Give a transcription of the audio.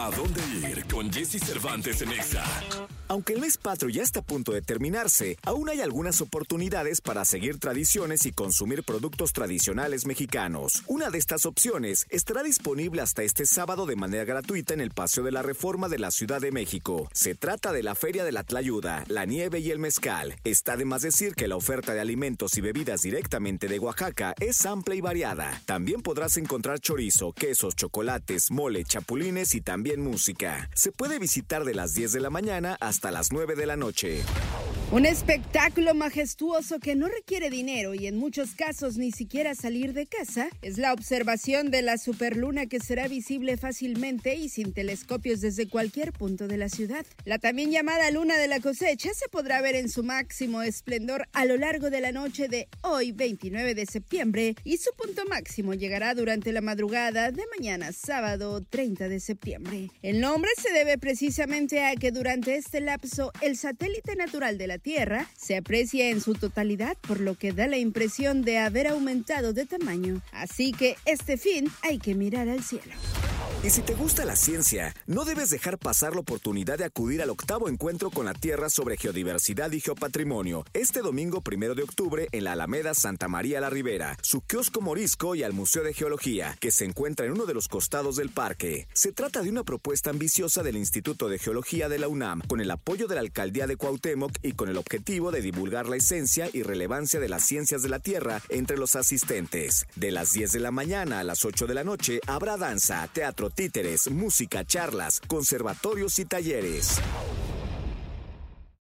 ¿A dónde ir con Jesse Cervantes en Exa? Aunque el mes patrio ya está a punto de terminarse, aún hay algunas oportunidades para seguir tradiciones y consumir productos tradicionales mexicanos. Una de estas opciones estará disponible hasta este sábado de manera gratuita en el Paseo de la Reforma de la Ciudad de México. Se trata de la Feria de la Tlayuda, la nieve y el mezcal. Está de más decir que la oferta de alimentos y bebidas directamente de Oaxaca es amplia y variada. También podrás encontrar chorizo, quesos, chocolates, mole, chapulines y también música. Se puede visitar de las 10 de la mañana hasta las 9 de la noche. Un espectáculo majestuoso que no requiere dinero y en muchos casos ni siquiera salir de casa es la observación de la superluna que será visible fácilmente y sin telescopios desde cualquier punto de la ciudad. La también llamada luna de la cosecha se podrá ver en su máximo esplendor a lo largo de la noche de hoy 29 de septiembre y su punto máximo llegará durante la madrugada de mañana sábado 30 de septiembre. El nombre se debe precisamente a que durante este lapso el satélite natural de la Tierra se aprecia en su totalidad, por lo que da la impresión de haber aumentado de tamaño. Así que este fin hay que mirar al cielo. Y si te gusta la ciencia, no debes dejar pasar la oportunidad de acudir al octavo encuentro con la Tierra sobre geodiversidad y geopatrimonio, este domingo primero de octubre en la Alameda Santa María la Ribera, su kiosco morisco y al Museo de Geología, que se encuentra en uno de los costados del parque. Se trata de una propuesta ambiciosa del Instituto de Geología de la UNAM, con el apoyo de la Alcaldía de Cuauhtémoc y con el objetivo de divulgar la esencia y relevancia de las ciencias de la Tierra entre los asistentes. De las 10 de la mañana a las 8 de la noche habrá danza, teatro, títeres, música, charlas, conservatorios y talleres.